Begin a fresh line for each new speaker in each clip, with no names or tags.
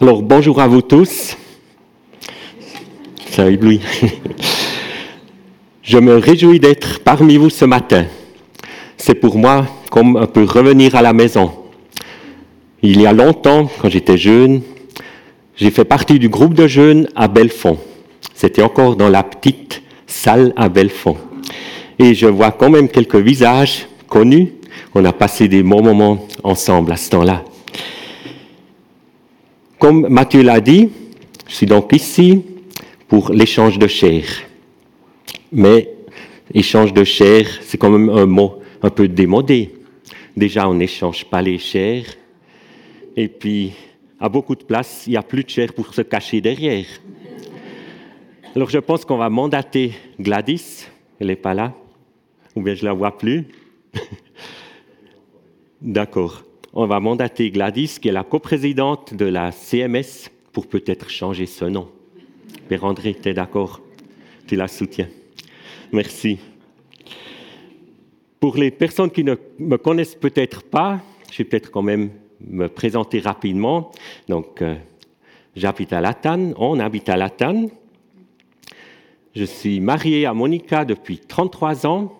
Alors bonjour à vous tous. Ça éblouit. Je me réjouis d'être parmi vous ce matin. C'est pour moi comme un peu revenir à la maison. Il y a longtemps, quand j'étais jeune, j'ai fait partie du groupe de jeunes à Belfond. C'était encore dans la petite salle à Belfond. Et je vois quand même quelques visages connus. On a passé des bons moments ensemble à ce temps-là. Comme Mathieu l'a dit, je suis donc ici pour l'échange de chair. Mais échange de chair, c'est quand même un mot un peu démodé. Déjà, on n'échange pas les chairs. Et puis, à beaucoup de places, il n'y a plus de chair pour se cacher derrière. Alors, je pense qu'on va mandater Gladys. Elle n'est pas là. Ou bien je ne la vois plus. D'accord on va mandater Gladys, qui est la coprésidente de la CMS, pour peut-être changer ce nom. Père André, tu es d'accord? Tu la soutiens. Merci. Pour les personnes qui ne me connaissent peut-être pas, je vais peut-être quand même me présenter rapidement. Donc, euh, j'habite à Latane, on habite à Latane. Je suis marié à Monica depuis 33 ans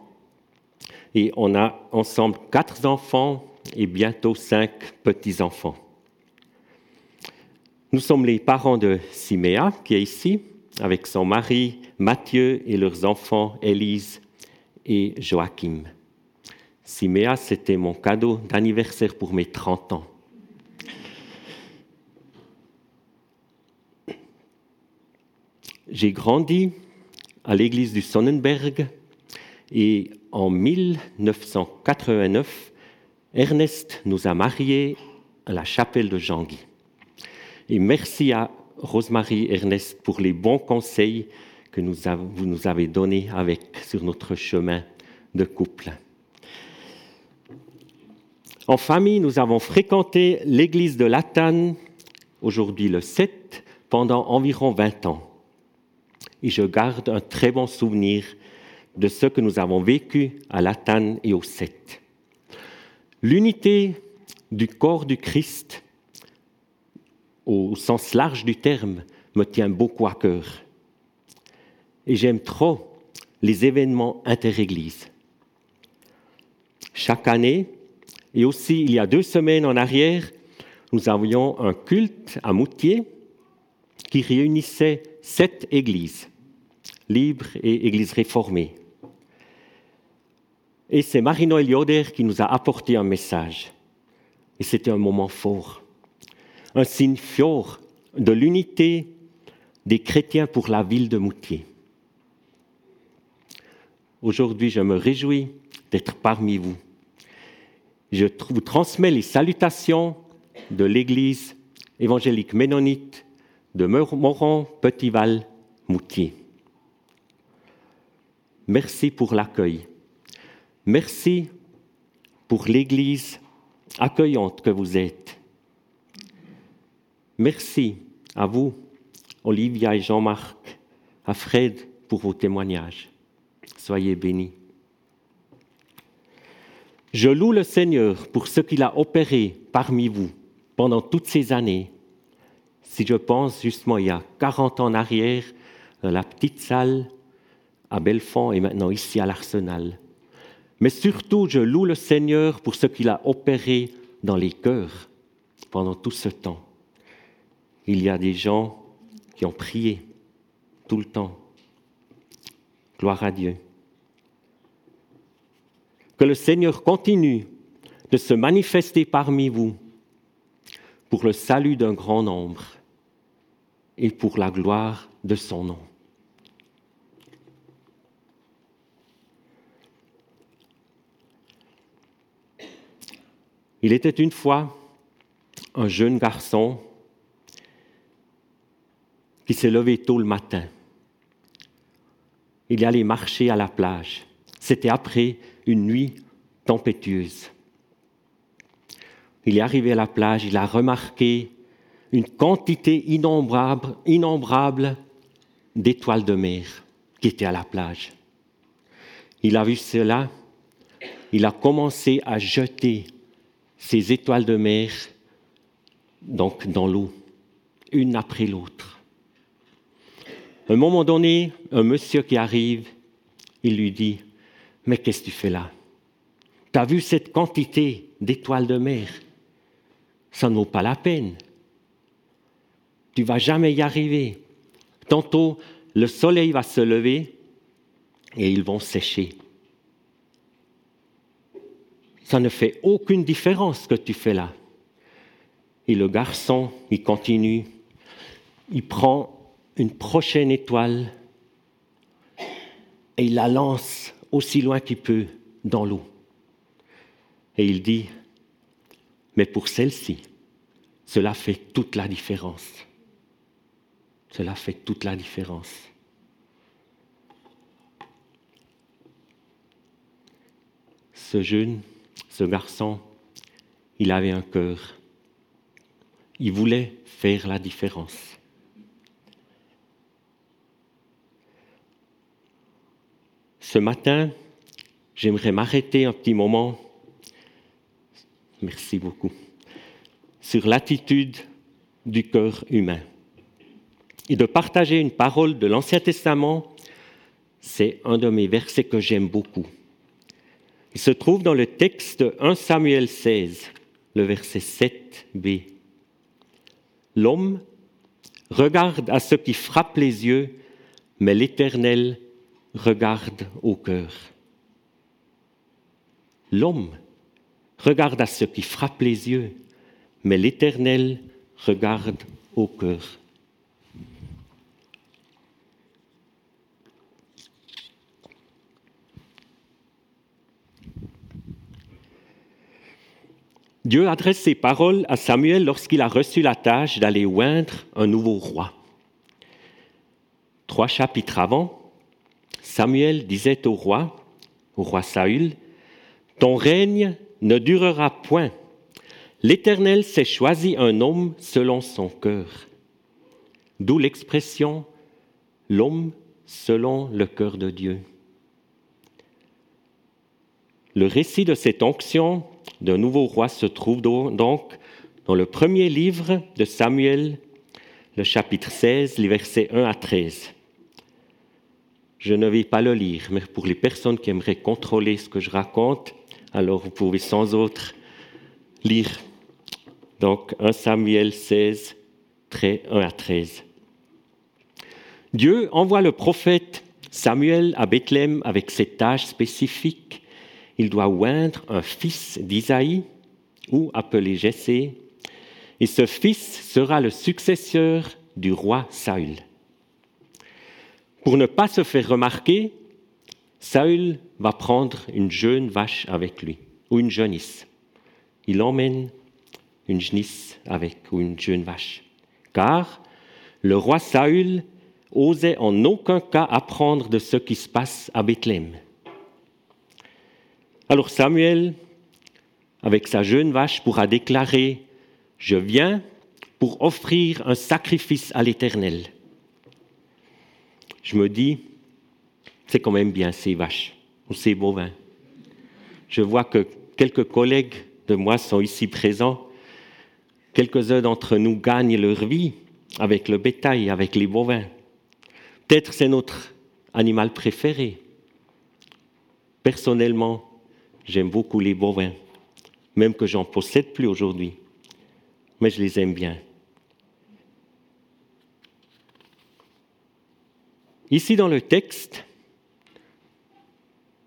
et on a ensemble quatre enfants, et bientôt cinq petits-enfants. Nous sommes les parents de Siméa, qui est ici, avec son mari Mathieu et leurs enfants Élise et Joachim. Siméa, c'était mon cadeau d'anniversaire pour mes 30 ans. J'ai grandi à l'église du Sonnenberg et en 1989, Ernest nous a mariés à la chapelle de Jean-Guy. Et merci à Rosemary Ernest pour les bons conseils que vous nous avez donnés sur notre chemin de couple. En famille, nous avons fréquenté l'église de Latane, aujourd'hui le 7, pendant environ 20 ans. Et je garde un très bon souvenir de ce que nous avons vécu à Latane et au 7. L'unité du corps du Christ, au sens large du terme, me tient beaucoup à cœur. Et j'aime trop les événements interéglises. Chaque année, et aussi il y a deux semaines en arrière, nous avions un culte à Moutier qui réunissait sept églises, libres et églises réformées. Et c'est Marie-Noël Yoder qui nous a apporté un message. Et c'était un moment fort, un signe fort de l'unité des chrétiens pour la ville de Moutier. Aujourd'hui, je me réjouis d'être parmi vous. Je vous transmets les salutations de l'Église évangélique ménonite de Moron, Petitval, Moutier. Merci pour l'accueil. Merci pour l'Église accueillante que vous êtes. Merci à vous, Olivia et Jean-Marc, à Fred pour vos témoignages. Soyez bénis. Je loue le Seigneur pour ce qu'il a opéré parmi vous pendant toutes ces années. Si je pense justement il y a 40 ans en arrière, dans la petite salle à Belfond et maintenant ici à l'Arsenal, mais surtout, je loue le Seigneur pour ce qu'il a opéré dans les cœurs pendant tout ce temps. Il y a des gens qui ont prié tout le temps. Gloire à Dieu. Que le Seigneur continue de se manifester parmi vous pour le salut d'un grand nombre et pour la gloire de son nom. Il était une fois un jeune garçon qui s'est levé tôt le matin. Il allait marcher à la plage. C'était après une nuit tempétueuse. Il est arrivé à la plage, il a remarqué une quantité innombrable, innombrable d'étoiles de mer qui étaient à la plage. Il a vu cela, il a commencé à jeter ces étoiles de mer donc dans l'eau. une après l'autre. Un moment donné, un monsieur qui arrive, il lui dit, mais qu'est-ce que tu fais là? Tu as vu cette quantité d'étoiles de mer? Ça ne vaut pas la peine. Tu vas jamais y arriver. Tantôt, le soleil va se lever et ils vont sécher. Ça ne fait aucune différence ce que tu fais là. Et le garçon, il continue, il prend une prochaine étoile et il la lance aussi loin qu'il peut dans l'eau. Et il dit, mais pour celle-ci, cela fait toute la différence. Cela fait toute la différence. Ce jeune, ce garçon, il avait un cœur. Il voulait faire la différence. Ce matin, j'aimerais m'arrêter un petit moment, merci beaucoup, sur l'attitude du cœur humain et de partager une parole de l'Ancien Testament, c'est un de mes versets que j'aime beaucoup. Il se trouve dans le texte 1 Samuel 16, le verset 7b. L'homme regarde à ce qui frappe les yeux, mais l'Éternel regarde au cœur. L'homme regarde à ce qui frappe les yeux, mais l'Éternel regarde au cœur. Dieu adresse ses paroles à Samuel lorsqu'il a reçu la tâche d'aller oindre un nouveau roi. Trois chapitres avant, Samuel disait au roi, au roi Saül, Ton règne ne durera point. L'Éternel s'est choisi un homme selon son cœur. D'où l'expression l'homme selon le cœur de Dieu. Le récit de cette onction d'un nouveau roi se trouve donc dans le premier livre de Samuel, le chapitre 16, les versets 1 à 13. Je ne vais pas le lire, mais pour les personnes qui aimeraient contrôler ce que je raconte, alors vous pouvez sans autre lire. Donc 1 Samuel 16, 1 à 13. Dieu envoie le prophète Samuel à Bethléem avec cette tâche spécifique il doit oindre un fils d'Isaïe, ou appelé Jessé, et ce fils sera le successeur du roi Saül. Pour ne pas se faire remarquer, Saül va prendre une jeune vache avec lui, ou une jeunisse. Il emmène une jeunisse avec, ou une jeune vache. Car le roi Saül osait en aucun cas apprendre de ce qui se passe à Bethléem. Alors Samuel, avec sa jeune vache, pourra déclarer, Je viens pour offrir un sacrifice à l'Éternel. Je me dis, c'est quand même bien ces vaches ou ces bovins. Je vois que quelques collègues de moi sont ici présents. Quelques-uns d'entre nous gagnent leur vie avec le bétail, avec les bovins. Peut-être c'est notre animal préféré. Personnellement, J'aime beaucoup les bovins, même que j'en possède plus aujourd'hui, mais je les aime bien. Ici dans le texte,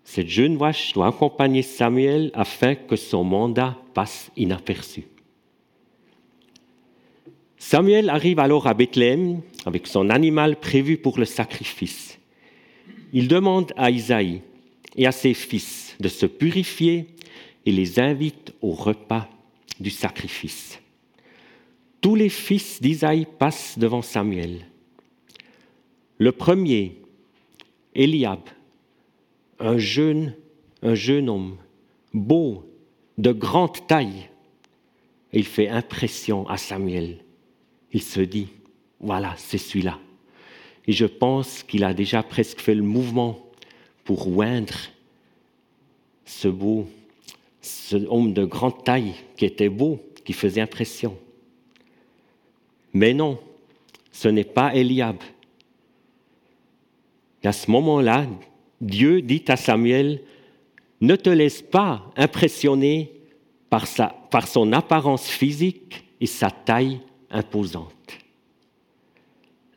cette jeune vache doit accompagner Samuel afin que son mandat passe inaperçu. Samuel arrive alors à Bethléem avec son animal prévu pour le sacrifice. Il demande à Isaïe et à ses fils de se purifier et les invite au repas du sacrifice. Tous les fils d'Isaïe passent devant Samuel. Le premier, Eliab, un jeune, un jeune homme, beau, de grande taille. il fait impression à Samuel. Il se dit, voilà, c'est celui-là. Et je pense qu'il a déjà presque fait le mouvement pour oindre beau, ce homme de grande taille qui était beau, qui faisait impression. Mais non, ce n'est pas Eliab. À ce moment-là, Dieu dit à Samuel, ne te laisse pas impressionner par, sa, par son apparence physique et sa taille imposante.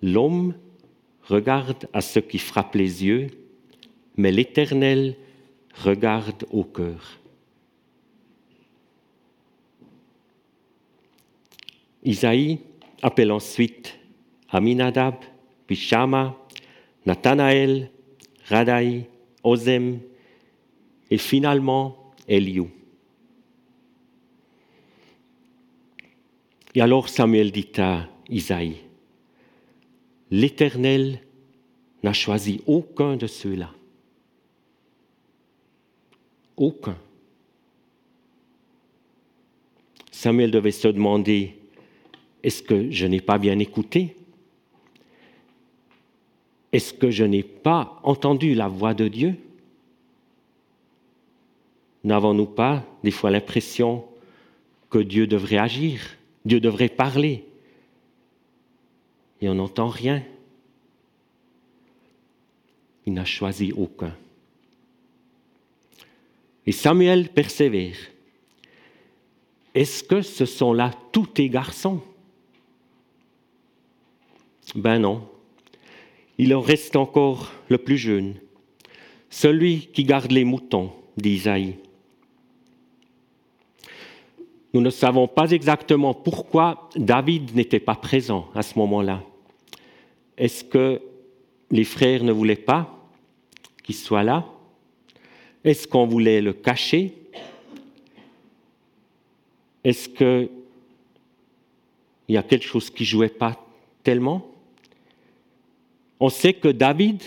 L'homme regarde à ce qui frappe les yeux, mais l'Éternel regarde au cœur. Isaïe appelle ensuite Aminadab, Pishama, Nathanaël, Radai, Ozem et finalement Eliou. Et alors Samuel dit à Isaïe, L'Éternel n'a choisi aucun de ceux-là. Aucun. Samuel devait se demander, est-ce que je n'ai pas bien écouté? Est-ce que je n'ai pas entendu la voix de Dieu? N'avons-nous pas des fois l'impression que Dieu devrait agir, Dieu devrait parler? Et on n'entend rien. Il n'a choisi aucun. Et Samuel persévère. Est-ce que ce sont là tous tes garçons? Ben non. Il en reste encore le plus jeune, celui qui garde les moutons, dit Isaïe. Nous ne savons pas exactement pourquoi David n'était pas présent à ce moment-là. Est-ce que les frères ne voulaient pas qu'il soit là? Est-ce qu'on voulait le cacher? Est-ce qu'il y a quelque chose qui ne jouait pas tellement? On sait que David,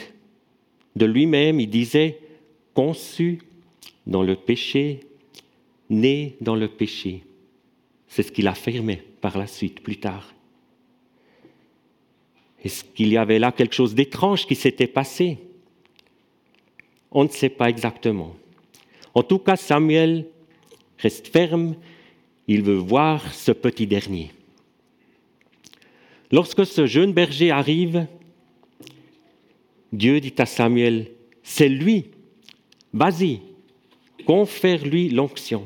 de lui-même, il disait, conçu dans le péché, né dans le péché. C'est ce qu'il affirmait par la suite, plus tard. Est-ce qu'il y avait là quelque chose d'étrange qui s'était passé? On ne sait pas exactement. En tout cas, Samuel reste ferme, il veut voir ce petit dernier. Lorsque ce jeune berger arrive, Dieu dit à Samuel, c'est lui, vas-y, confère-lui l'onction.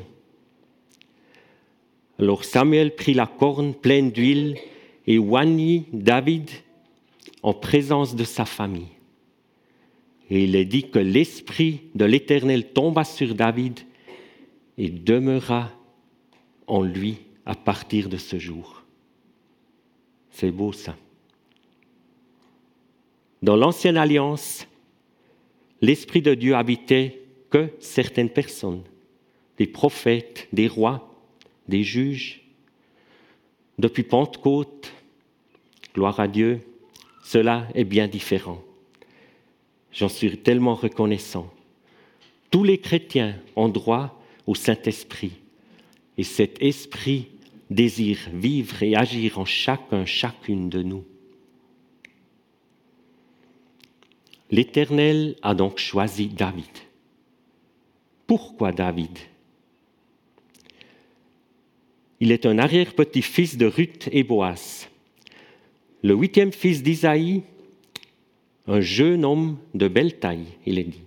Alors Samuel prit la corne pleine d'huile et oignit David en présence de sa famille. Et il est dit que l'Esprit de l'Éternel tomba sur David et demeura en lui à partir de ce jour. C'est beau ça. Dans l'ancienne alliance, l'Esprit de Dieu habitait que certaines personnes, des prophètes, des rois, des juges. Depuis Pentecôte, gloire à Dieu, cela est bien différent. J'en suis tellement reconnaissant. Tous les chrétiens ont droit au Saint-Esprit. Et cet esprit désire vivre et agir en chacun, chacune de nous. L'Éternel a donc choisi David. Pourquoi David? Il est un arrière-petit-fils de Ruth et Boas. Le huitième fils d'Isaïe, un jeune homme de belle taille, il est dit.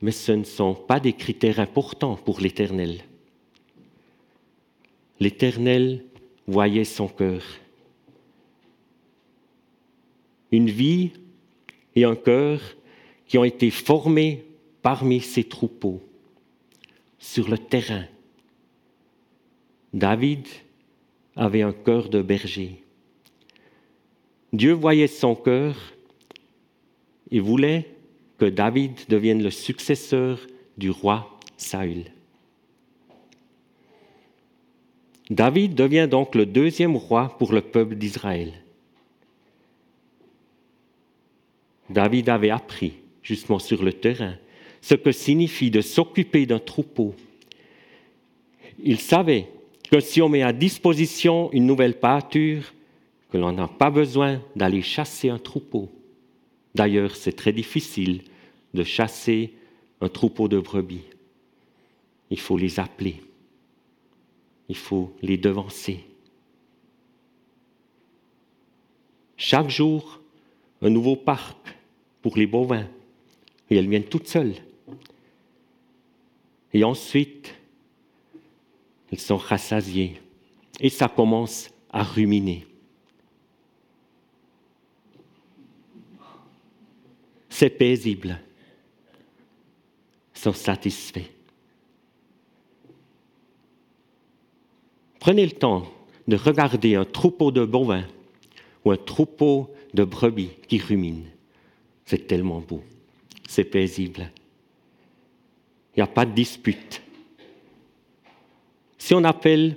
Mais ce ne sont pas des critères importants pour l'Éternel. L'Éternel voyait son cœur. Une vie et un cœur qui ont été formés parmi ses troupeaux, sur le terrain, David avait un cœur de berger. Dieu voyait son cœur et voulait que David devienne le successeur du roi Saül. David devient donc le deuxième roi pour le peuple d'Israël. David avait appris, justement sur le terrain, ce que signifie de s'occuper d'un troupeau. Il savait que si on met à disposition une nouvelle pâture, que l'on n'a pas besoin d'aller chasser un troupeau. D'ailleurs, c'est très difficile de chasser un troupeau de brebis. Il faut les appeler. Il faut les devancer. chaque jour un nouveau parc pour les bovins. Et elles viennent toutes seules. Et ensuite, elles sont rassasiées. Et ça commence à ruminer. C'est paisible. Sont satisfaits. Prenez le temps de regarder un troupeau de bovins ou un troupeau de brebis qui ruminent. C'est tellement beau. C'est paisible. Il n'y a pas de dispute. Si on appelle,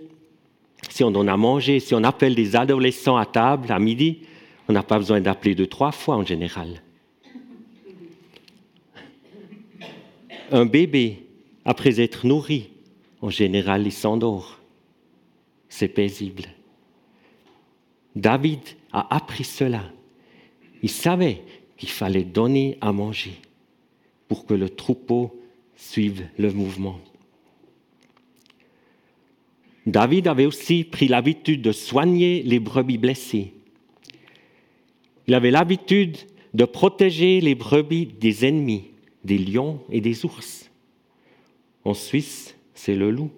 si on donne à manger, si on appelle des adolescents à table à midi, on n'a pas besoin d'appeler deux, trois fois en général. Un bébé, après être nourri, en général, il s'endort. C'est paisible. David a appris cela. Il savait qu'il fallait donner à manger pour que le troupeau suive le mouvement. David avait aussi pris l'habitude de soigner les brebis blessées. Il avait l'habitude de protéger les brebis des ennemis, des lions et des ours. En Suisse, c'est le loup.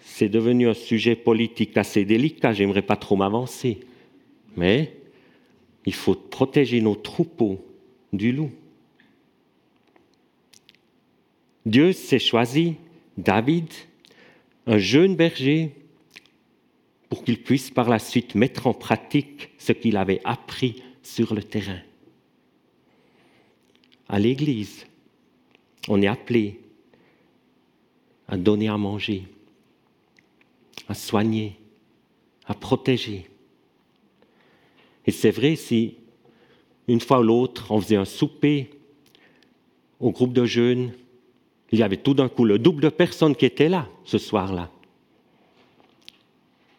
C'est devenu un sujet politique assez délicat, j'aimerais pas trop m'avancer. Mais il faut protéger nos troupeaux du loup. Dieu s'est choisi David, un jeune berger, pour qu'il puisse par la suite mettre en pratique ce qu'il avait appris sur le terrain. À l'Église, on est appelé à donner à manger, à soigner, à protéger. Et c'est vrai si une fois ou l'autre on faisait un souper au groupe de jeunes, il y avait tout d'un coup le double de personnes qui étaient là ce soir-là.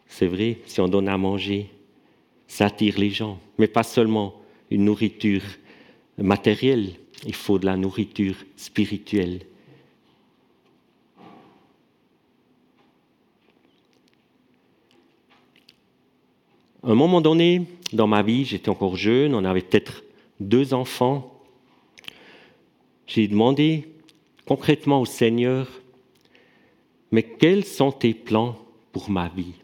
C'est vrai, si on donne à manger, ça attire les gens, mais pas seulement une nourriture matérielle, il faut de la nourriture spirituelle. Un moment donné, dans ma vie, j'étais encore jeune, on avait peut-être deux enfants. J'ai demandé concrètement au Seigneur, mais quels sont tes plans pour ma vie?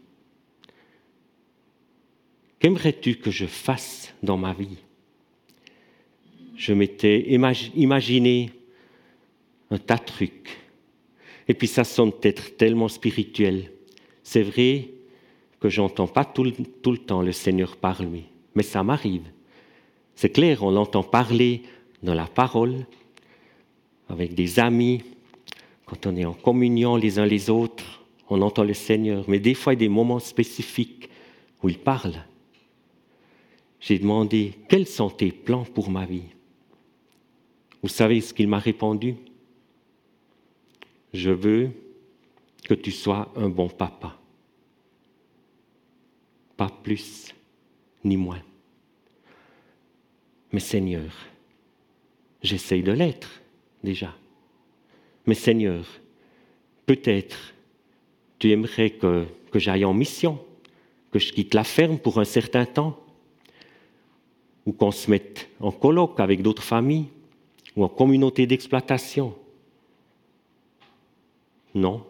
Qu'aimerais-tu que je fasse dans ma vie? Je m'étais imaginé un tas de trucs. Et puis ça sonne peut-être tellement spirituel. C'est vrai, que j'entends pas tout le, tout le, temps le Seigneur parler, mais ça m'arrive. C'est clair, on l'entend parler dans la parole, avec des amis, quand on est en communion les uns les autres, on entend le Seigneur, mais des fois il y a des moments spécifiques où il parle. J'ai demandé, quels sont tes plans pour ma vie? Vous savez ce qu'il m'a répondu? Je veux que tu sois un bon papa pas plus ni moins. Mais Seigneur, j'essaye de l'être déjà. Mais Seigneur, peut-être tu aimerais que, j'aille en mission, que je quitte la ferme pour un certain temps, ou qu'on se mette en colloque avec d'autres familles, ou en communauté d'exploitation. Non.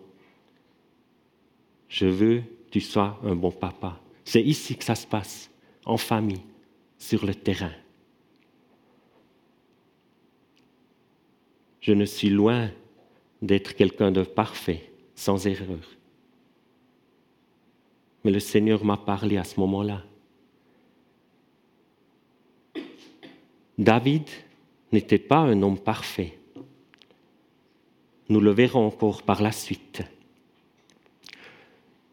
Je veux que tu sois un bon papa. C'est ici que ça se passe, en famille, sur le terrain. Je ne suis loin d'être quelqu'un de parfait, sans erreur. Mais le Seigneur m'a parlé à ce moment-là. David n'était pas un homme parfait. Nous le verrons encore par la suite.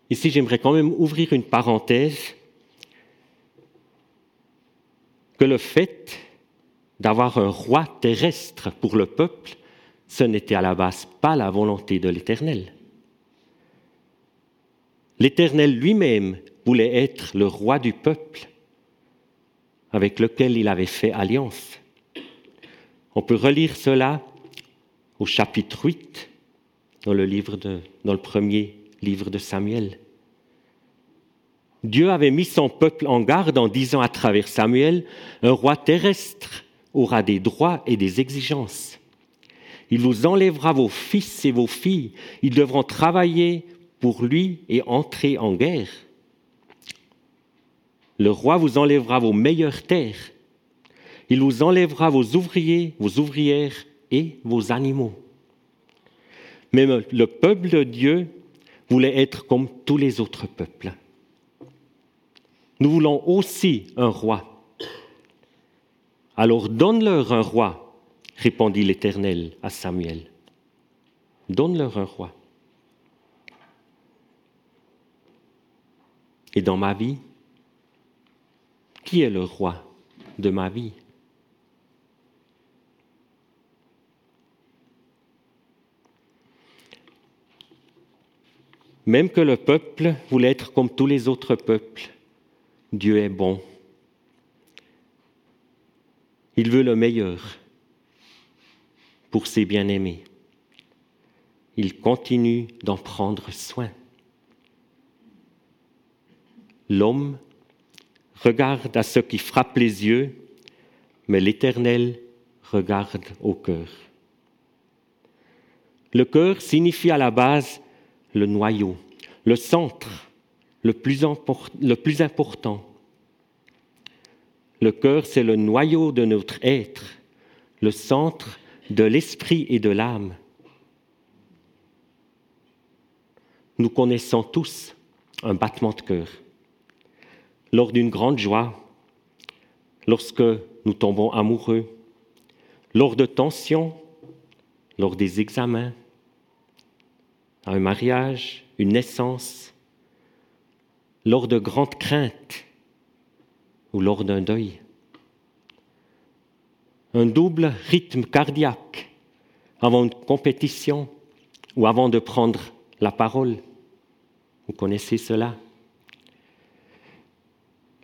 Ici, j'aimerais quand même ouvrir une parenthèse que le fait d'avoir un roi terrestre pour le peuple, ce n'était à la base pas la volonté de l'Éternel. L'Éternel lui-même voulait être le roi du peuple avec lequel il avait fait alliance. On peut relire cela au chapitre 8 dans le, premier livre de Samuel. Dieu avait mis son peuple en garde en disant à travers Samuel, un roi terrestre aura des droits et des exigences. Il vous enlèvera vos fils et vos filles. Ils devront travailler pour lui et entrer en guerre. Le roi vous enlèvera vos meilleures terres. Il vous enlèvera vos ouvriers, vos ouvrières et vos animaux. Mais le peuple de Dieu voulait être comme tous les autres peuples. Nous voulons aussi un roi. Alors donne-leur un roi, répondit l'Éternel à Samuel. Donne-leur un roi. Et dans ma vie, qui est le roi de ma vie? Même que le peuple voulait être comme tous les autres peuples, Dieu est bon. Il veut le meilleur pour ses bien-aimés. Il continue d'en prendre soin. L'homme regarde à ce qui frappe les yeux, mais l'Éternel regarde au cœur. Le cœur signifie à la base le noyau, le centre, le plus, important. Le cœur, c'est le noyau de notre être, le centre de l'esprit et de l'âme. Nous connaissons tous un battement de cœur. Lors d'une grande joie, lorsque nous tombons amoureux, lors de tensions, lors des examens, un mariage, une naissance, lors de grandes craintes ou lors d'un deuil. Un double rythme cardiaque avant une compétition ou avant de prendre la parole. Vous connaissez cela.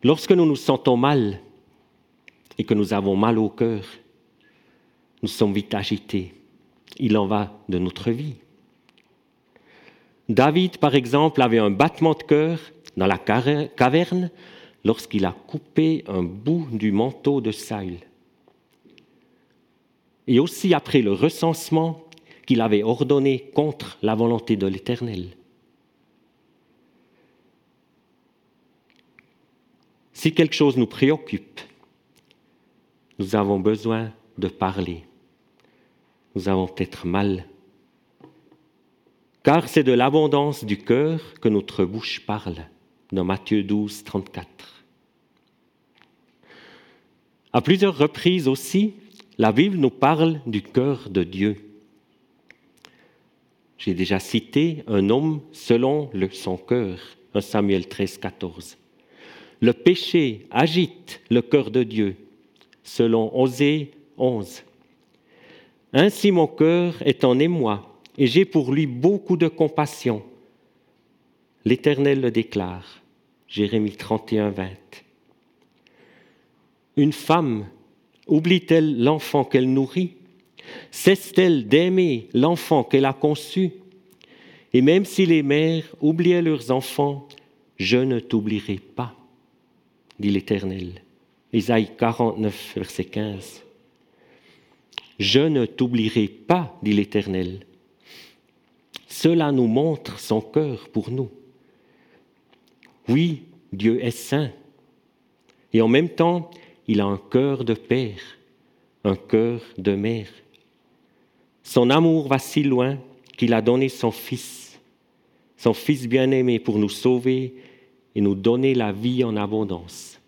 Lorsque nous nous sentons mal et que nous avons mal au cœur, nous sommes vite agités. Il en va de notre vie. David, par exemple, avait un battement de cœur dans la caverne lorsqu'il a coupé un bout du manteau de Saül. Et aussi après le recensement qu'il avait ordonné contre la volonté de l'Éternel. Si quelque chose nous préoccupe, nous avons besoin de parler. Nous avons peut-être mal car c'est de l'abondance du cœur que notre bouche parle, dans Matthieu 12, 34. À plusieurs reprises aussi, la Bible nous parle du cœur de Dieu. J'ai déjà cité un homme selon son cœur, 1 Samuel 13, 14. Le péché agite le cœur de Dieu, selon Osée 11. Ainsi mon cœur est en émoi et j'ai pour lui beaucoup de compassion. L'Éternel le déclare. Jérémie 31, 20. Une femme oublie-t-elle l'enfant qu'elle nourrit? Cesse-t-elle d'aimer l'enfant qu'elle a conçu? Et même si les mères oubliaient leurs enfants, je ne t'oublierai pas, dit l'Éternel. Isaïe 49, verset 15. Je ne t'oublierai pas, dit l'Éternel. Cela nous montre son cœur pour nous. Oui, Dieu est saint. Et en même temps, il a un cœur de père, un cœur de mère. Son amour va si loin qu'il a donné son Fils, son Fils bien-aimé pour nous sauver et nous donner la vie en abondance,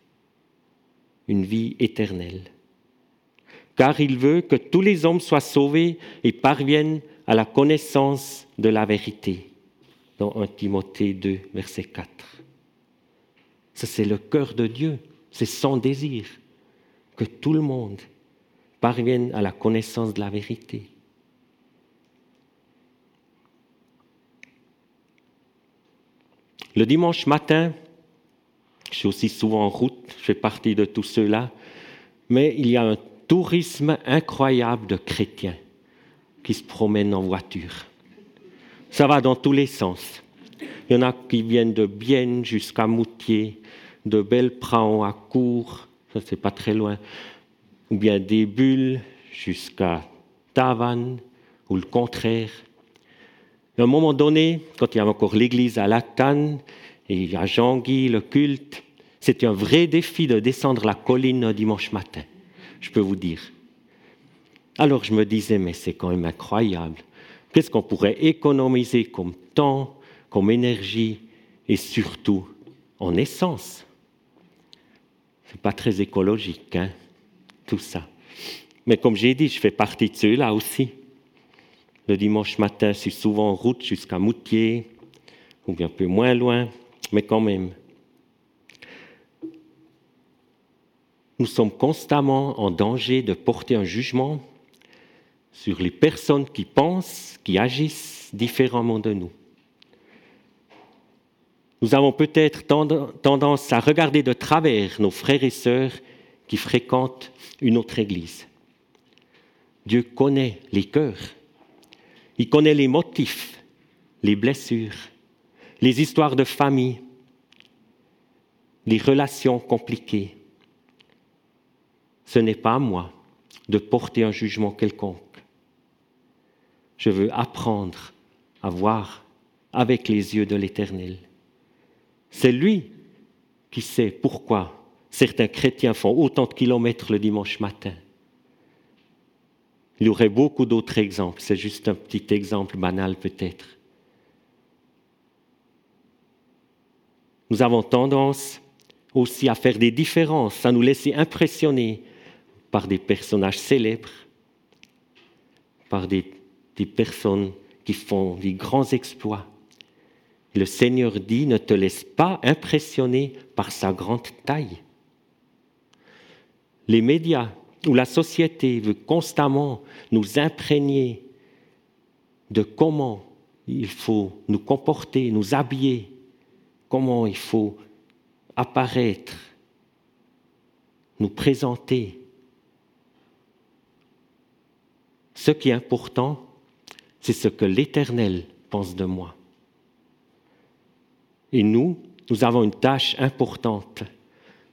une vie éternelle. Car il veut que tous les hommes soient sauvés et parviennent à la connaissance de la vérité, dans 1 Timothée 2, verset 4. Ça, c'est le cœur de Dieu, c'est son désir, que tout le monde parvienne à la connaissance de la vérité. Le dimanche matin, je suis aussi souvent en route, je fais partie de tous ceux-là, mais il y a un tourisme incroyable de chrétiens qui se promènent en voiture. Ça va dans tous les sens. Il y en a qui viennent de Bienne jusqu'à Moutier, de Belpran à Cour, ça c'est pas très loin, ou bien des Bulles jusqu'à Tavannes, ou le contraire. À un moment donné, quand il y avait encore l'église à Latane et à Jean-Guy, le culte, c'était un vrai défi de descendre la colline un dimanche matin, je peux vous dire. Alors je me disais, mais c'est quand même incroyable. Qu'est-ce qu'on pourrait économiser comme temps, comme énergie et surtout en essence? C'est pas très écologique, hein, tout ça. Mais comme j'ai dit, je fais partie de ceux-là aussi. Le dimanche matin, je suis souvent en route jusqu'à Moutier, ou bien un peu moins loin, mais quand même. Nous sommes constamment en danger de porter un jugement sur les personnes qui pensent, qui agissent différemment de nous. Nous avons peut-être tendance à regarder de travers nos frères et sœurs qui fréquentent une autre église. Dieu connaît les cœurs, il connaît les motifs, les blessures, les histoires de famille, les relations compliquées ce n'est pas à moi de porter un jugement quelconque. Je veux apprendre à voir avec les yeux de l'Éternel. C'est lui qui sait pourquoi certains chrétiens font autant de kilomètres le dimanche matin. Il y aurait beaucoup d'autres exemples, c'est juste un petit exemple banal peut-être. Nous avons tendance aussi à faire des différences, à nous laisser impressionner par des personnages célèbres, par des, personnes qui font des grands exploits. Le Seigneur dit, ne te laisse pas impressionner par sa grande taille. Les médias ou la société veulent constamment nous imprégner de comment il faut nous comporter, nous habiller, comment il faut apparaître, nous présenter. Ce qui est important, c'est ce que l'Éternel pense de moi. Et nous, nous avons une tâche importante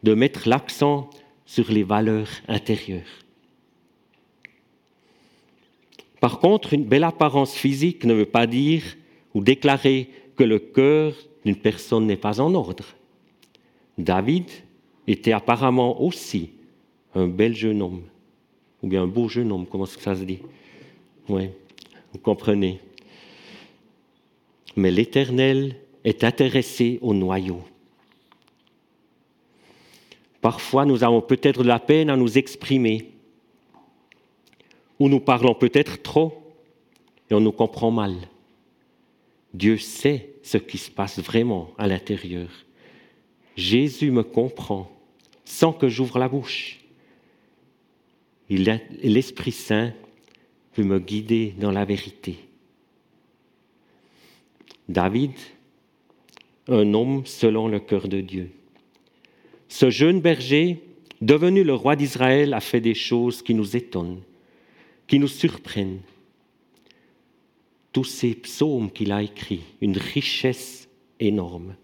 de mettre l'accent sur les valeurs intérieures. Par contre, une belle apparence physique ne veut pas dire ou déclarer que le cœur d'une personne n'est pas en ordre. David était apparemment aussi un bel jeune homme, ou bien un beau jeune homme, comment ça se dit? Oui, vous comprenez. Mais l'Éternel est intéressé au noyau. Parfois, nous avons peut-être de la peine à nous exprimer, ou nous parlons peut-être trop et on nous comprend mal. Dieu sait ce qui se passe vraiment à l'intérieur. Jésus me comprend sans que j'ouvre la bouche. L'Esprit Saint me guider dans la vérité. David, un homme selon le cœur de Dieu. Ce jeune berger, devenu le roi d'Israël, a fait des choses qui nous étonnent, qui nous surprennent. Tous ces psaumes qu'il a écrits, une richesse énorme.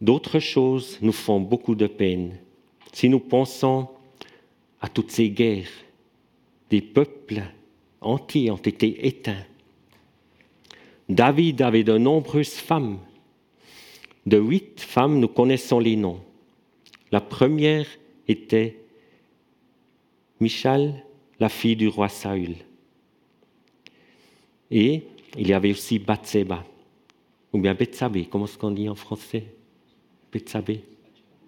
D'autres choses nous font beaucoup de peine si nous pensons à toutes ces guerres des peuples entiers ont été éteints. David avait de nombreuses femmes. De huit femmes, nous connaissons les noms. La première était Michal, la fille du roi Saül. Et il y avait aussi Bathseba, ou bien Bethsabé, comment est-ce qu'on dit en français? Bethsabé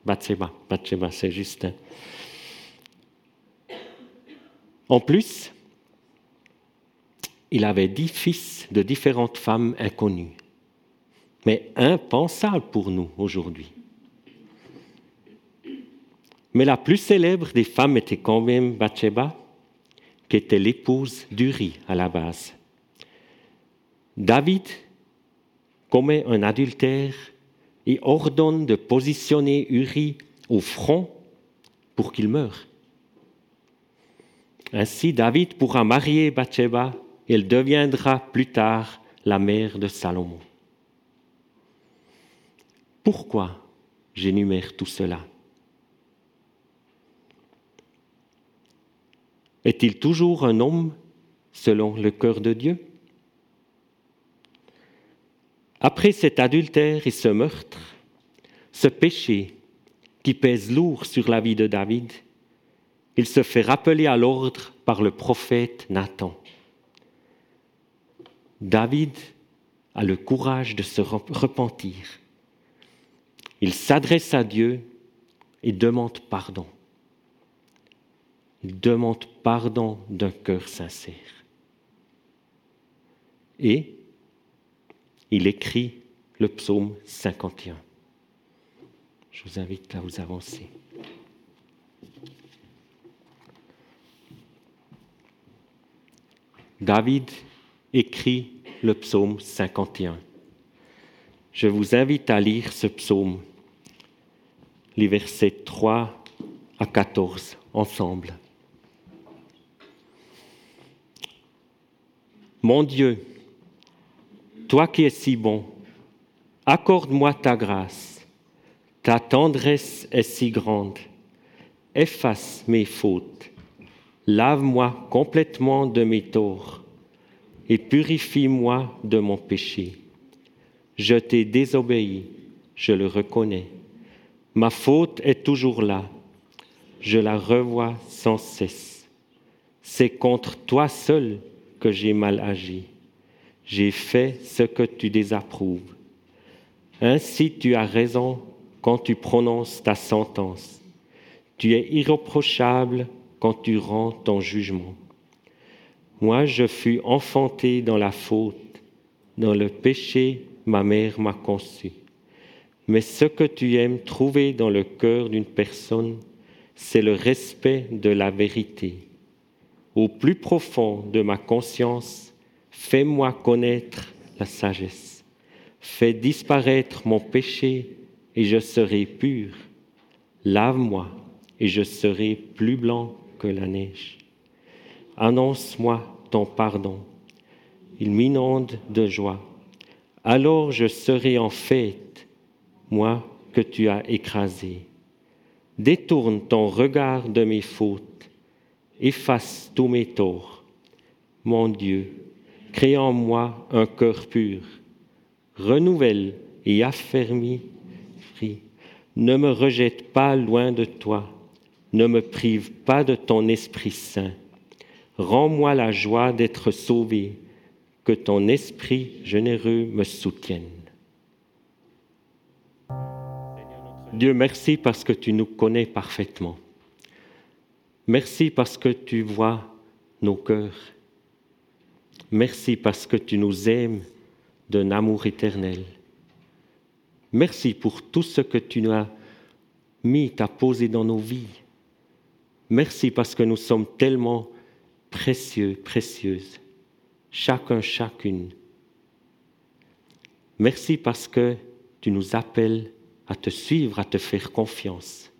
Bathseba, Bathseba, c'est juste. En plus, il avait dix fils de différentes femmes inconnues, mais impensable pour nous aujourd'hui. Mais la plus célèbre des femmes était quand même Bathsheba, qui était l'épouse d'Uri à la base. David commet un adultère et ordonne de positionner Uri au front pour qu'il meure. Ainsi, David pourra marier Bathsheba et elle deviendra plus tard la mère de Salomon. Pourquoi j'énumère tout cela? Est-il toujours un homme selon le cœur de Dieu? Après cet adultère et ce meurtre, ce péché qui pèse lourd sur la vie de David, il se fait rappeler à l'ordre par le prophète Nathan. David a le courage de se repentir. Il s'adresse à Dieu et demande pardon. Il demande pardon d'un cœur sincère. Et il écrit le psaume 51. Je vous invite à vous avancer. David écrit le psaume 51. Je vous invite à lire ce psaume, les versets 3 à 14 ensemble. Mon Dieu, toi qui es si bon, accorde-moi ta grâce. Ta tendresse est si grande. Efface mes fautes. Lave-moi complètement de mes torts et purifie-moi de mon péché. Je t'ai désobéi, je le reconnais. Ma faute est toujours là. Je la revois sans cesse. C'est contre toi seul que j'ai mal agi j'ai fait ce que tu désapprouves. Ainsi tu as raison quand tu prononces ta sentence. Tu es irréprochable quand tu rends ton jugement. Moi, je fus enfanté dans la faute, dans le péché, ma mère m'a conçu. Mais ce que tu aimes trouver dans le cœur d'une personne, c'est le respect de la vérité. Au plus profond de ma conscience, Fais-moi connaître la sagesse. Fais disparaître mon péché et je serai pur. Lave-moi et je serai plus blanc la neige. Annonce-moi ton pardon. Il m'inonde de joie. Alors je serai en fête, moi que tu as écrasé. Détourne ton regard de mes fautes. Efface tous mes torts. Mon Dieu, crée en moi un cœur pur, renouvelle et affermis. Ne me rejette pas loin de toi, ne me prive pas de ton Esprit Saint. Rends-moi la joie d'être sauvé, que ton Esprit généreux me soutienne. Dieu, merci parce que tu nous connais parfaitement. Merci parce que tu vois nos cœurs Merci parce que tu nous aimes d'un amour éternel. Merci pour tout ce que tu nous as mis, t'as posé dans nos vies. Merci parce que nous sommes tellement précieux, précieuses, chacun, chacune. Merci parce que tu nous appelles à te suivre, à te faire confiance.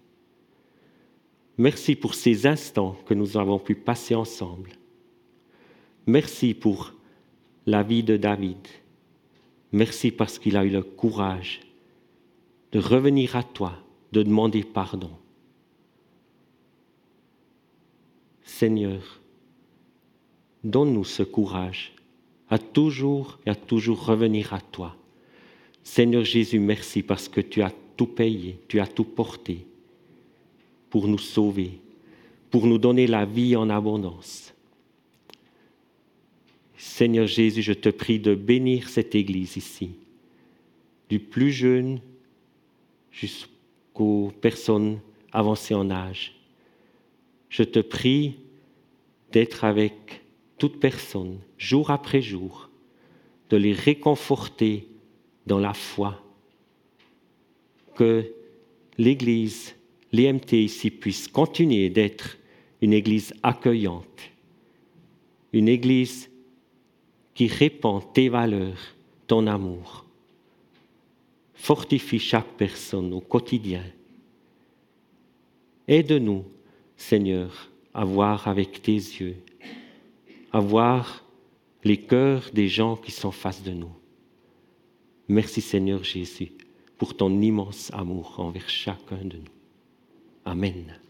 Merci pour ces instants que nous avons pu passer ensemble. Merci pour la vie de David. Merci parce qu'il a eu le courage de revenir à toi, de demander pardon. Seigneur, donne-nous ce courage à toujours et à toujours revenir à toi. Seigneur Jésus, merci parce que tu as tout payé, tu as tout porté pour nous sauver, pour nous donner la vie en abondance. Seigneur Jésus, je te prie de bénir cette Église ici, du plus jeune jusqu'aux personnes avancées en âge. Je te prie d'être avec toute personne, jour après jour, de les réconforter dans la foi, que l'Église, l'EMT ici, puisse continuer d'être une Église accueillante, une Église qui répand tes valeurs, ton amour. Fortifie chaque personne au quotidien. Aide-nous, Seigneur, à voir avec tes yeux, à voir les cœurs des gens qui sont face de nous. Merci Seigneur Jésus pour ton immense amour envers chacun de nous. Amen.